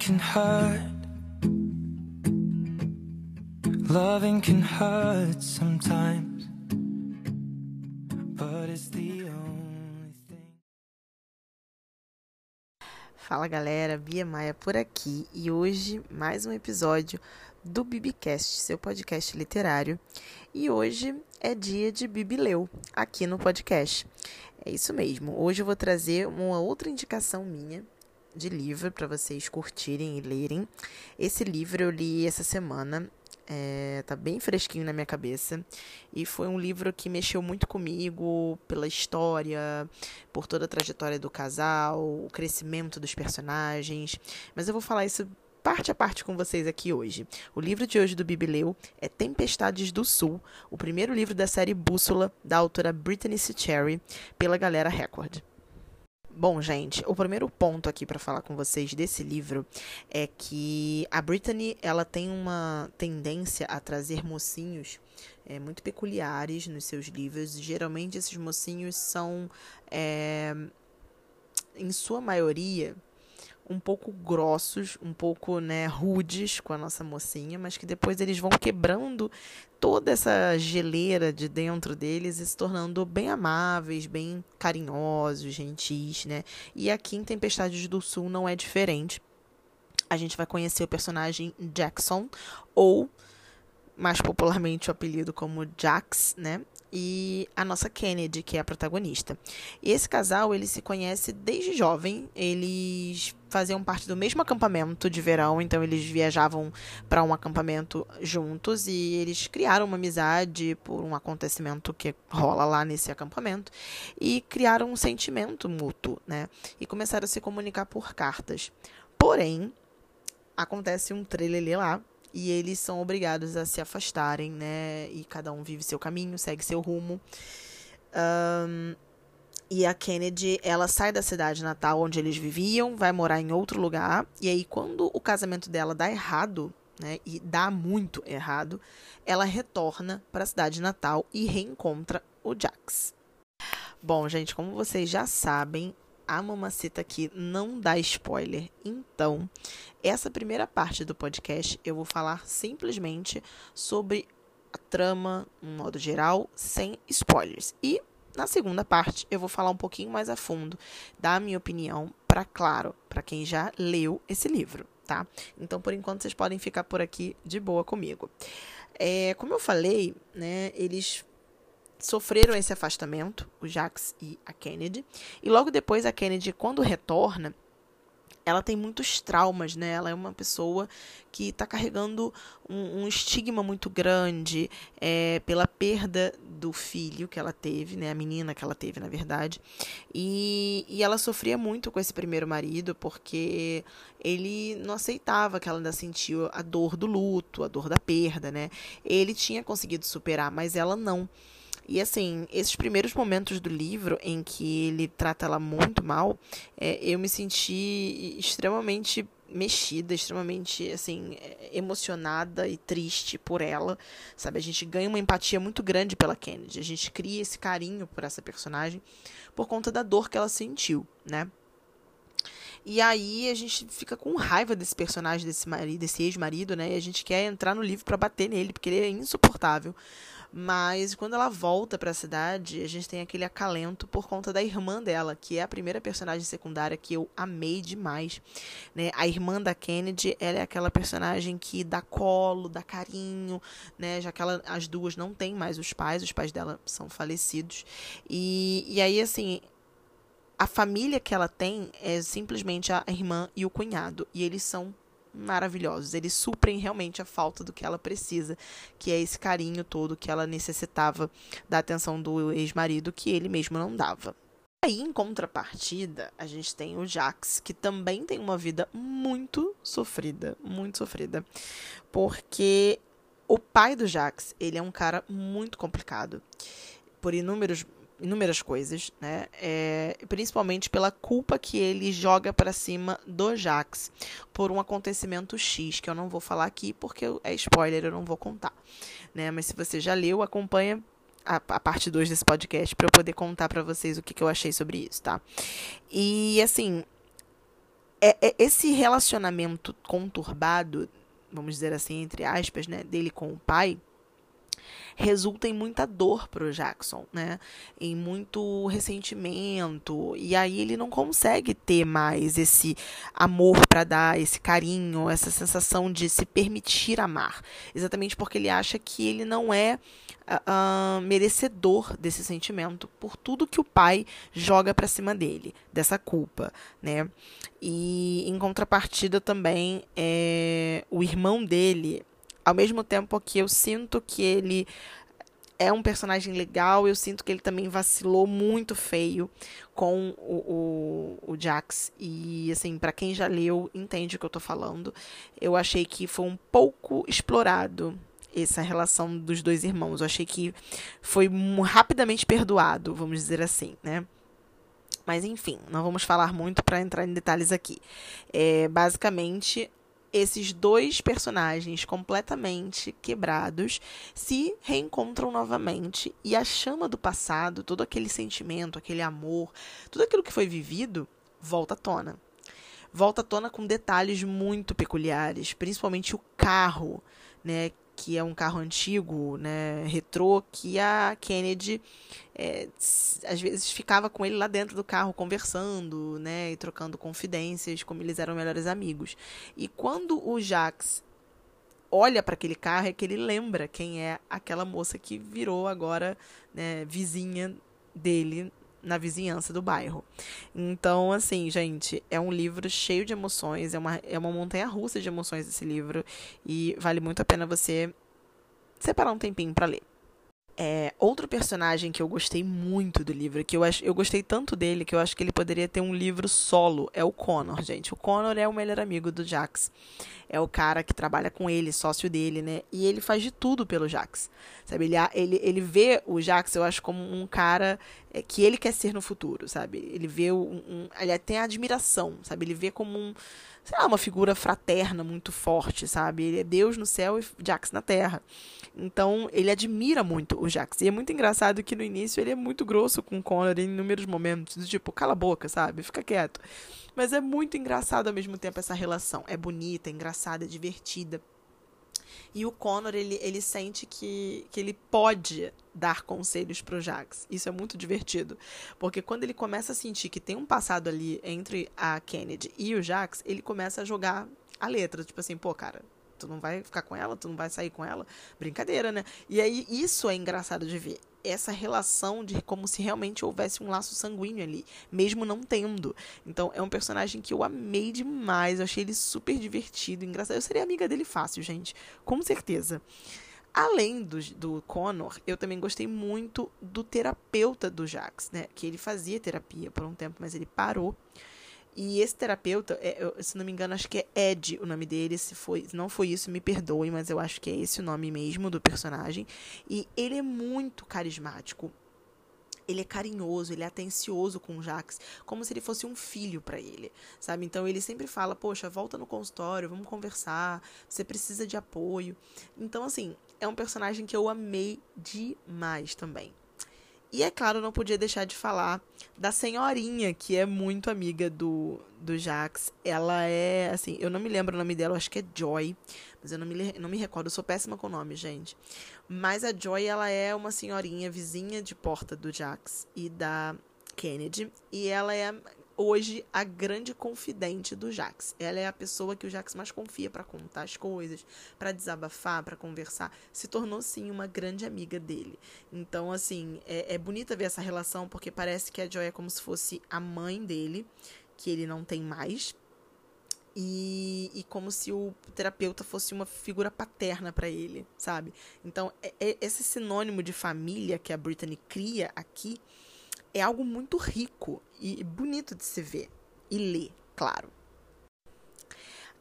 Can hurt. Loving can hurt sometimes. But it's the only thing. Fala galera, Bia Maia por aqui e hoje mais um episódio do Bibicast, seu podcast literário. E hoje é dia de Bibileu aqui no podcast. É isso mesmo. Hoje eu vou trazer uma outra indicação minha de livro para vocês curtirem e lerem. Esse livro eu li essa semana. É, tá bem fresquinho na minha cabeça. E foi um livro que mexeu muito comigo pela história, por toda a trajetória do casal, o crescimento dos personagens. Mas eu vou falar isso parte a parte com vocês aqui hoje. O livro de hoje do Bibileu é Tempestades do Sul, o primeiro livro da série Bússola, da autora Brittany C. Cherry, pela Galera Record. Bom, gente, o primeiro ponto aqui para falar com vocês desse livro é que a Brittany ela tem uma tendência a trazer mocinhos é, muito peculiares nos seus livros. Geralmente esses mocinhos são, é, em sua maioria, um pouco grossos, um pouco né, rudes com a nossa mocinha, mas que depois eles vão quebrando toda essa geleira de dentro deles e se tornando bem amáveis, bem carinhosos, gentis, né? E aqui em Tempestades do Sul não é diferente. A gente vai conhecer o personagem Jackson, ou mais popularmente o apelido como Jax, né? E a nossa Kennedy, que é a protagonista. E esse casal, ele se conhece desde jovem, eles faziam parte do mesmo acampamento de verão, então eles viajavam para um acampamento juntos e eles criaram uma amizade por um acontecimento que rola lá nesse acampamento e criaram um sentimento mútuo, né? E começaram a se comunicar por cartas. Porém, acontece um trailer lá e eles são obrigados a se afastarem, né? E cada um vive seu caminho, segue seu rumo. Um, e a Kennedy, ela sai da cidade natal onde eles viviam, vai morar em outro lugar. E aí, quando o casamento dela dá errado, né? E dá muito errado, ela retorna para a cidade natal e reencontra o Jax. Bom, gente, como vocês já sabem, a mamacita aqui não dá spoiler. Então, essa primeira parte do podcast eu vou falar simplesmente sobre a trama, no modo geral, sem spoilers. E na segunda parte eu vou falar um pouquinho mais a fundo da minha opinião, para claro, para quem já leu esse livro, tá? Então, por enquanto, vocês podem ficar por aqui de boa comigo. É, como eu falei, né, eles sofreram esse afastamento, o Jax e a Kennedy. E logo depois a Kennedy, quando retorna, ela tem muitos traumas, né? Ela é uma pessoa que está carregando um, um, estigma muito grande é, pela perda do filho que ela teve, né? A menina que ela teve, na verdade. E, e ela sofria muito com esse primeiro marido porque ele não aceitava que ela ainda sentiu a dor do luto, a dor da perda, né? Ele tinha conseguido superar, mas ela não. E assim, esses primeiros momentos do livro em que ele trata ela muito mal, é, eu me senti extremamente mexida, extremamente assim, emocionada e triste por ela, sabe? A gente ganha uma empatia muito grande pela Kennedy. A gente cria esse carinho por essa personagem por conta da dor que ela sentiu, né? E aí a gente fica com raiva desse personagem, desse marido, desse ex-marido, né? E a gente quer entrar no livro para bater nele, porque ele é insuportável. Mas quando ela volta para a cidade, a gente tem aquele acalento por conta da irmã dela, que é a primeira personagem secundária que eu amei demais. Né? A irmã da Kennedy, ela é aquela personagem que dá colo, dá carinho, né? já que ela, as duas não têm mais os pais, os pais dela são falecidos. E, e aí, assim, a família que ela tem é simplesmente a irmã e o cunhado. E eles são maravilhosos. Eles suprem realmente a falta do que ela precisa, que é esse carinho todo que ela necessitava da atenção do ex-marido que ele mesmo não dava. Aí, em contrapartida, a gente tem o Jax, que também tem uma vida muito sofrida, muito sofrida, porque o pai do Jax, ele é um cara muito complicado, por inúmeros inúmeras coisas, né? É, principalmente pela culpa que ele joga para cima do Jax por um acontecimento X, que eu não vou falar aqui porque é spoiler, eu não vou contar, né? Mas se você já leu, acompanha a, a parte 2 desse podcast para eu poder contar para vocês o que, que eu achei sobre isso, tá? E assim, é, é esse relacionamento conturbado, vamos dizer assim, entre aspas, né, dele com o pai, resulta em muita dor pro Jackson, né? Em muito ressentimento. E aí ele não consegue ter mais esse amor para dar, esse carinho, essa sensação de se permitir amar. Exatamente porque ele acha que ele não é uh, merecedor desse sentimento por tudo que o pai joga para cima dele, dessa culpa, né? E em contrapartida também é, o irmão dele ao mesmo tempo que eu sinto que ele é um personagem legal, eu sinto que ele também vacilou muito feio com o, o, o Jax. E, assim, para quem já leu, entende o que eu tô falando. Eu achei que foi um pouco explorado essa relação dos dois irmãos. Eu achei que foi rapidamente perdoado, vamos dizer assim, né? Mas enfim, não vamos falar muito para entrar em detalhes aqui. É, basicamente, esses dois personagens completamente quebrados se reencontram novamente e a chama do passado, todo aquele sentimento, aquele amor, tudo aquilo que foi vivido, volta à tona. Volta à tona com detalhes muito peculiares, principalmente o carro, né, que é um carro antigo, né, retrô, que a Kennedy é, às vezes ficava com ele lá dentro do carro conversando, né, e trocando confidências, como eles eram melhores amigos. E quando o Jax olha para aquele carro é que ele lembra quem é aquela moça que virou agora né, vizinha dele na vizinhança do bairro. Então, assim, gente, é um livro cheio de emoções, é uma, é uma montanha russa de emoções esse livro, e vale muito a pena você separar um tempinho para ler. É, outro personagem que eu gostei muito do livro, que eu, acho, eu gostei tanto dele que eu acho que ele poderia ter um livro solo, é o Connor, gente. O Connor é o melhor amigo do Jax. É o cara que trabalha com ele, sócio dele, né? E ele faz de tudo pelo Jax. Sabe? Ele, ele, ele vê o Jax, eu acho, como um cara é, que ele quer ser no futuro, sabe? Ele vê um, um. Ele tem admiração, sabe? Ele vê como um sei lá, uma figura fraterna muito forte, sabe? Ele é Deus no céu e Jax na terra. Então, ele admira muito o Jax. E é muito engraçado que no início ele é muito grosso com o Connor em inúmeros momentos, tipo, cala a boca, sabe? Fica quieto. Mas é muito engraçado ao mesmo tempo essa relação. É bonita, é engraçada, é divertida. E o Connor, ele, ele sente que, que ele pode dar conselhos pro Jax. Isso é muito divertido. Porque quando ele começa a sentir que tem um passado ali entre a Kennedy e o Jax, ele começa a jogar a letra. Tipo assim, pô, cara, tu não vai ficar com ela, tu não vai sair com ela. Brincadeira, né? E aí, isso é engraçado de ver essa relação de como se realmente houvesse um laço sanguíneo ali, mesmo não tendo. Então, é um personagem que eu amei demais, eu achei ele super divertido, engraçado. Eu seria amiga dele fácil, gente, com certeza. Além do, do Connor, eu também gostei muito do terapeuta do Jax, né? Que ele fazia terapia por um tempo, mas ele parou. E esse terapeuta, é, eu, se não me engano, acho que é Ed o nome dele. Se foi, não foi isso, me perdoe, mas eu acho que é esse o nome mesmo do personagem. E ele é muito carismático. Ele é carinhoso, ele é atencioso com o Jax, como se ele fosse um filho para ele, sabe? Então ele sempre fala: Poxa, volta no consultório, vamos conversar, você precisa de apoio. Então, assim, é um personagem que eu amei demais também. E é claro, não podia deixar de falar da senhorinha, que é muito amiga do, do Jax. Ela é, assim, eu não me lembro o nome dela, acho que é Joy, mas eu não me, não me recordo, eu sou péssima com nome, gente. Mas a Joy, ela é uma senhorinha vizinha de porta do Jax e da Kennedy, e ela é hoje a grande confidente do Jax. Ela é a pessoa que o Jax mais confia para contar as coisas, para desabafar, para conversar. Se tornou sim uma grande amiga dele. Então, assim, é, é bonita ver essa relação porque parece que a Joy é como se fosse a mãe dele, que ele não tem mais. E, e como se o terapeuta fosse uma figura paterna para ele, sabe? Então, é, é esse sinônimo de família que a Brittany cria aqui é algo muito rico e bonito de se ver e ler, claro.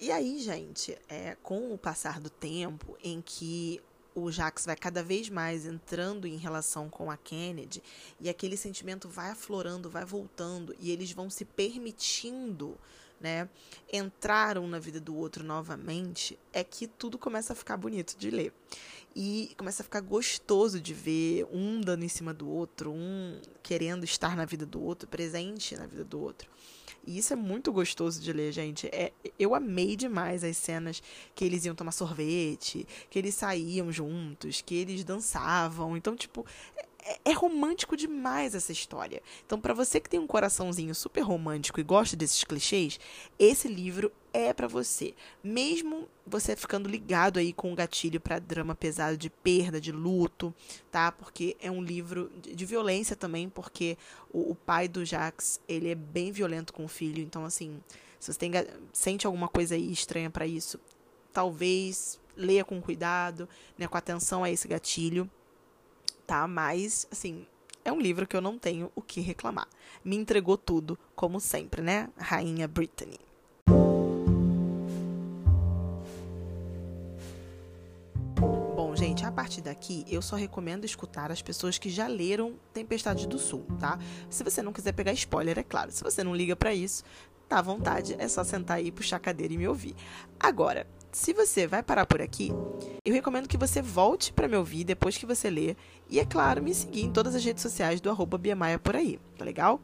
E aí, gente, é, com o passar do tempo em que o Jax vai cada vez mais entrando em relação com a Kennedy e aquele sentimento vai aflorando, vai voltando e eles vão se permitindo né, entraram na vida do outro novamente, é que tudo começa a ficar bonito de ler. E começa a ficar gostoso de ver um dando em cima do outro, um querendo estar na vida do outro, presente na vida do outro. E isso é muito gostoso de ler, gente. É, eu amei demais as cenas que eles iam tomar sorvete, que eles saíam juntos, que eles dançavam. Então, tipo, é, é romântico demais essa história. Então, para você que tem um coraçãozinho super romântico e gosta desses clichês, esse livro é para você. Mesmo você ficando ligado aí com o gatilho para drama pesado de perda, de luto, tá? Porque é um livro de, violência também, porque o, o, pai do Jax, ele é bem violento com o filho, então assim, se você tem, sente alguma coisa aí estranha para isso, talvez leia com cuidado, né, com atenção a esse gatilho, tá? Mas assim, é um livro que eu não tenho o que reclamar. Me entregou tudo, como sempre, né? Rainha Brittany. Daqui, eu só recomendo escutar as pessoas que já leram Tempestade do Sul, tá? Se você não quiser pegar spoiler, é claro. Se você não liga para isso, tá à vontade, é só sentar aí, puxar a cadeira e me ouvir. Agora, se você vai parar por aqui, eu recomendo que você volte para me ouvir depois que você ler. E, é claro, me seguir em todas as redes sociais do arroba Biamaia por aí. Tá legal?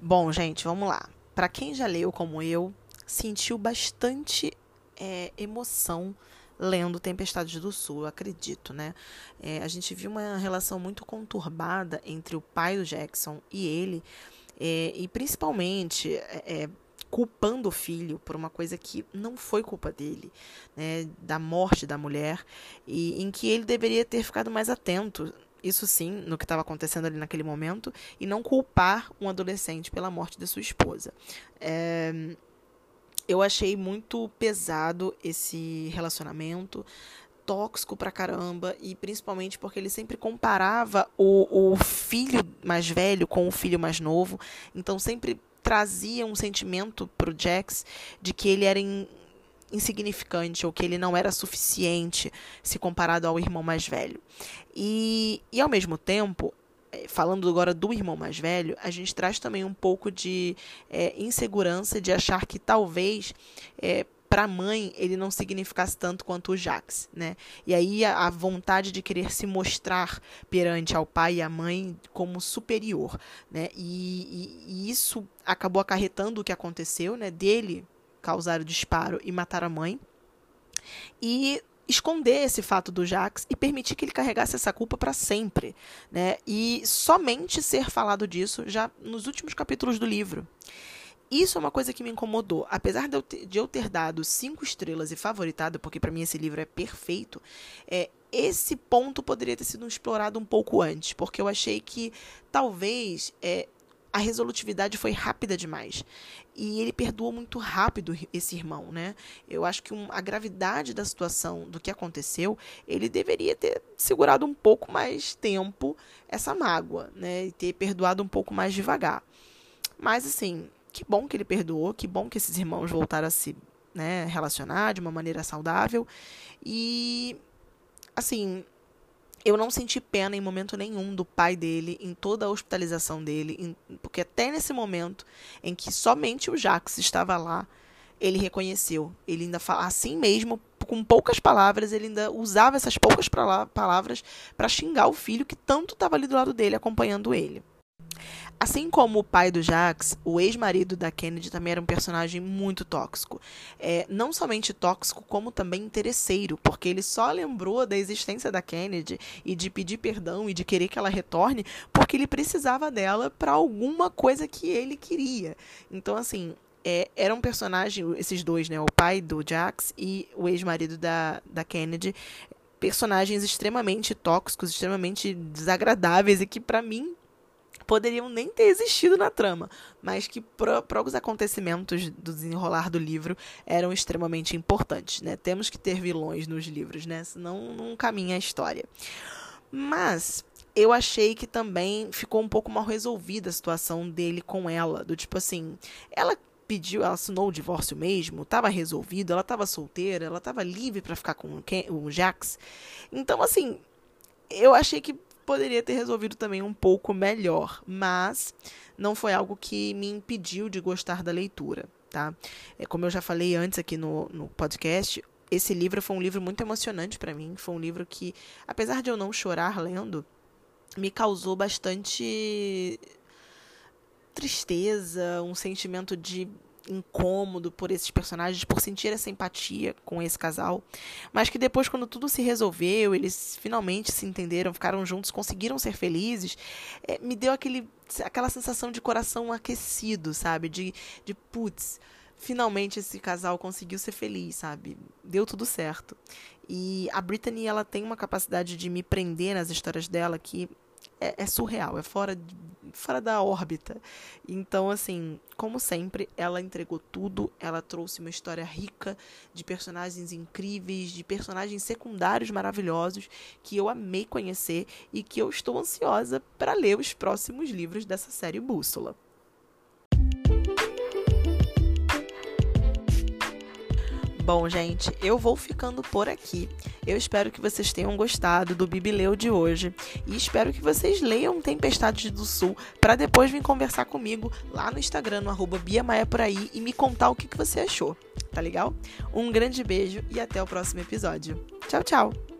Bom, gente, vamos lá. Para quem já leu como eu, sentiu bastante é, emoção lendo Tempestades do Sul, eu acredito, né? É, a gente viu uma relação muito conturbada entre o pai do Jackson e ele, é, e principalmente é, é culpando o filho por uma coisa que não foi culpa dele, né? Da morte da mulher, e em que ele deveria ter ficado mais atento. Isso sim, no que estava acontecendo ali naquele momento, e não culpar um adolescente pela morte da sua esposa. É, eu achei muito pesado esse relacionamento, tóxico pra caramba, e principalmente porque ele sempre comparava o, o filho mais velho com o filho mais novo, então sempre trazia um sentimento pro Jax de que ele era in, insignificante ou que ele não era suficiente se comparado ao irmão mais velho. E, e ao mesmo tempo, falando agora do irmão mais velho, a gente traz também um pouco de é, insegurança de achar que talvez é, para a mãe ele não significasse tanto quanto o Jax, né? E aí a, a, vontade de querer se mostrar perante ao pai e à mãe como superior, né? E, e, e isso acabou acarretando o que aconteceu, né? Dele causar o disparo e matar a mãe. E esconder esse fato do Jax e permitir que ele carregasse essa culpa para sempre, né? E somente ser falado disso já nos últimos capítulos do livro. Isso é uma coisa que me incomodou. Apesar de eu ter, de eu ter dado cinco estrelas e favoritado, porque para mim esse livro é perfeito, é, esse ponto poderia ter sido explorado um pouco antes, porque eu achei que talvez é, a resolutividade foi rápida demais. E ele perdoou muito rápido esse irmão, né? Eu acho que um, a gravidade da situação, do que aconteceu, ele deveria ter segurado um pouco mais tempo essa mágoa, né? E ter perdoado um pouco mais devagar. Mas, assim, que bom que ele perdoou, que bom que esses irmãos voltaram a se né, relacionar de uma maneira saudável. E, assim, eu não senti pena em momento nenhum do pai dele, em toda a hospitalização dele, em, porque até nesse momento em que somente o Jax estava lá, ele reconheceu. Ele ainda fala assim mesmo, com poucas palavras, ele ainda usava essas poucas palavras para xingar o filho que tanto estava ali do lado dele, acompanhando ele. Assim como o pai do Jax, o ex-marido da Kennedy também era um personagem muito tóxico. É, não somente tóxico, como também interesseiro, porque ele só lembrou da existência da Kennedy e de pedir perdão e de querer que ela retorne, porque ele precisava dela para alguma coisa que ele queria. Então, assim, é, era um personagem, esses dois, né? O pai do Jax e o ex-marido da, da Kennedy, personagens extremamente tóxicos, extremamente desagradáveis e que, para mim, poderiam nem ter existido na trama, mas que para os acontecimentos do desenrolar do livro eram extremamente importantes, né? Temos que ter vilões nos livros, né? Senão não caminha a história. Mas eu achei que também ficou um pouco mal resolvida a situação dele com ela, do tipo assim, ela pediu, ela assinou o divórcio mesmo, estava resolvido, ela estava solteira, ela estava livre para ficar com o Jax. Então assim, eu achei que poderia ter resolvido também um pouco melhor, mas não foi algo que me impediu de gostar da leitura, tá? É, como eu já falei antes aqui no, no podcast, esse livro foi um livro muito emocionante para mim. Foi um livro que, apesar de eu não chorar lendo, me causou bastante tristeza, um sentimento de incômodo por esses personagens, por sentir essa empatia com esse casal, mas que depois, quando tudo se resolveu, eles finalmente se entenderam, ficaram juntos, conseguiram ser felizes, é, me deu aquele, aquela sensação de coração aquecido, sabe? De, de putz, finalmente esse casal conseguiu ser feliz, sabe? Deu tudo certo. E a Brittany, ela tem uma capacidade de me prender nas histórias dela que é, é, surreal, é fora, fora da órbita. Então, assim, como sempre, ela entregou tudo, ela trouxe uma história rica de personagens incríveis, de personagens secundários maravilhosos que eu amei conhecer e que eu estou ansiosa para ler os próximos livros dessa série Bússola. Bom, gente, eu vou ficando por aqui. Eu espero que vocês tenham gostado do Bibileu de hoje e espero que vocês leiam Tempestades do Sul para depois vir conversar comigo lá no Instagram, no arroba Biamaia por aí e me contar o que, que você achou. Tá legal? Um grande beijo e até o próximo episódio. Tchau, tchau!